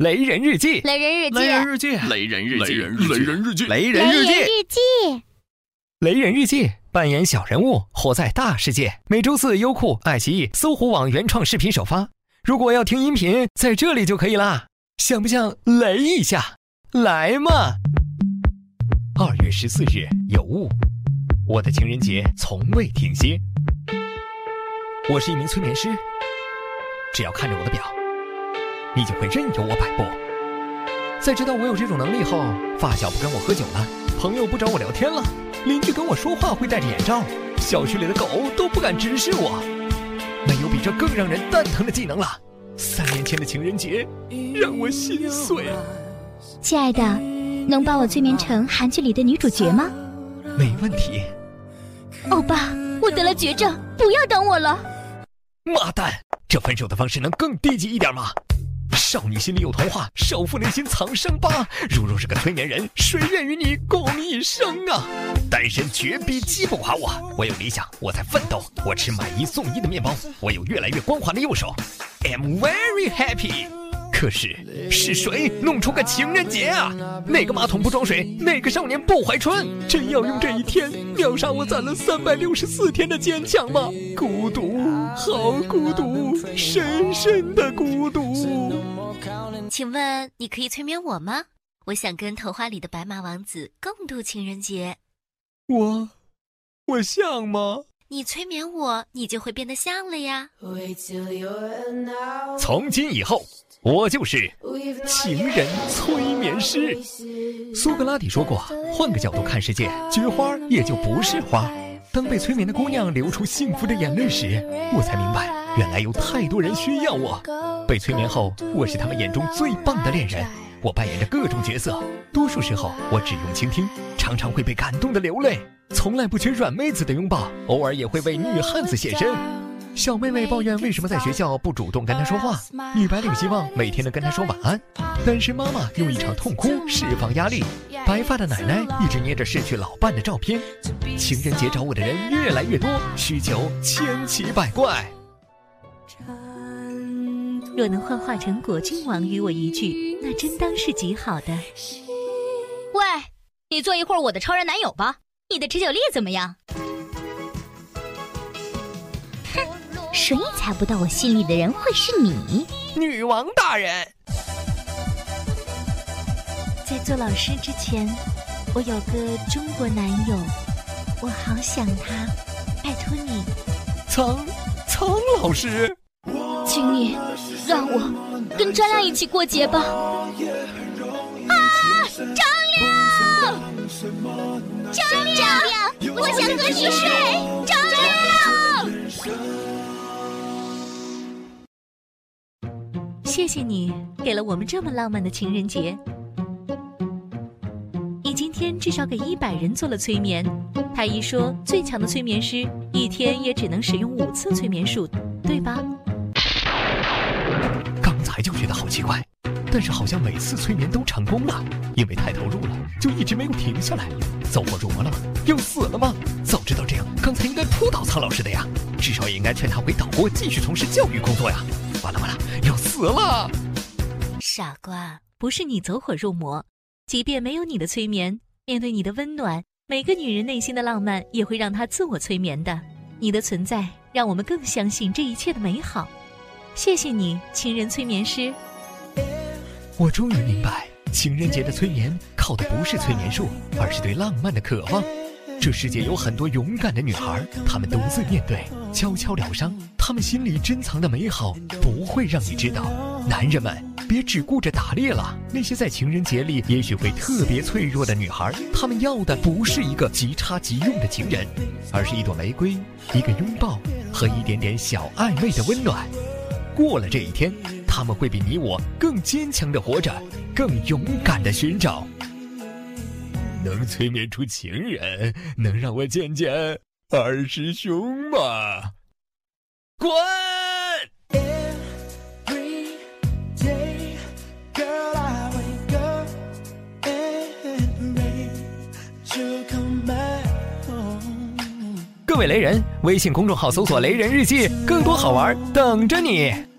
雷人日记，雷人日记，雷人日记，雷人日记，雷人日记，雷人日记，日记，雷人日记，扮演小人物，活在大世界。每周四，优酷、爱奇艺、搜狐网原创视频首发。如果要听音频，在这里就可以啦。想不想雷一下？来嘛！二月十四日有雾，我的情人节从未停歇。我是一名催眠师，只要看着我的表，你就会任由我摆布。在知道我有这种能力后，发小不跟我喝酒了，朋友不找我聊天了，邻居跟我说话会戴着眼罩，小区里的狗都不敢直视我。没有比这更让人蛋疼的技能了。三年前的情人节让我心碎。亲爱的，能把我催眠成韩剧里的女主角吗？没问题。欧巴，我得了绝症，不要等我了。妈蛋，这分手的方式能更低级一点吗？少女心里有童话，少妇内心藏伤疤。如若是个催眠人，谁愿与你共一生啊？单身绝逼击不垮我，我有理想，我在奋斗。我吃买一送一的面包，我有越来越光滑的右手。I'm very happy。可是是谁弄出个情人节啊？哪个马桶不装水？哪个少年不怀春？真要用这一天秒杀我攒了三百六十四天的坚强吗？孤独，好孤独，深深的孤独。请问你可以催眠我吗？我想跟童话里的白马王子共度情人节。我，我像吗？你催眠我，你就会变得像了呀。从今以后，我就是情人催眠师。苏格拉底说过：“换个角度看世界，菊花也就不是花。”当被催眠的姑娘流出幸福的眼泪时，我才明白，原来有太多人需要我。被催眠后，我是他们眼中最棒的恋人。我扮演着各种角色，多数时候我只用倾听，常常会被感动的流泪。从来不缺软妹子的拥抱，偶尔也会为女汉子献身。小妹妹抱怨为什么在学校不主动跟她说话，女白领希望每天能跟她说晚安。单身妈妈用一场痛哭释放压力，白发的奶奶一直捏着逝去老伴的照片。情人节找我的人越来越多，需求千奇百怪。若能幻化成果郡王与我一聚，那真当是极好的。喂，你做一会儿我的超人男友吧。你的持久力怎么样？谁也猜不到我心里的人会是你，女王大人。在做老师之前，我有个中国男友，我好想他，拜托你。苍苍老师，请你让我跟张亮一起过节吧。啊，张亮！张亮，我想谢谢你给了我们这么浪漫的情人节。你今天至少给一百人做了催眠。太医说，最强的催眠师一天也只能使用五次催眠术，对吧？刚才就觉得好奇怪。但是好像每次催眠都成功了，因为太投入了，就一直没有停下来。走火入魔了吗？要死了吗？早知道这样，刚才应该扑倒苍老师的呀，至少也应该劝他回岛国继续从事教育工作呀。完了完了，要死了！傻瓜，不是你走火入魔，即便没有你的催眠，面对你的温暖，每个女人内心的浪漫也会让她自我催眠的。你的存在让我们更相信这一切的美好。谢谢你，情人催眠师。我终于明白，情人节的催眠靠的不是催眠术，而是对浪漫的渴望。这世界有很多勇敢的女孩，她们独自面对，悄悄疗伤。她们心里珍藏的美好不会让你知道。男人们，别只顾着打猎了。那些在情人节里也许会特别脆弱的女孩，她们要的不是一个即插即用的情人，而是一朵玫瑰、一个拥抱和一点点小暧昧的温暖。过了这一天。他们会比你我更坚强的活着，更勇敢的寻找。能催眠出情人，能让我见见二师兄吗？滚！各位雷人，微信公众号搜索“雷人日记”，更多好玩等着你。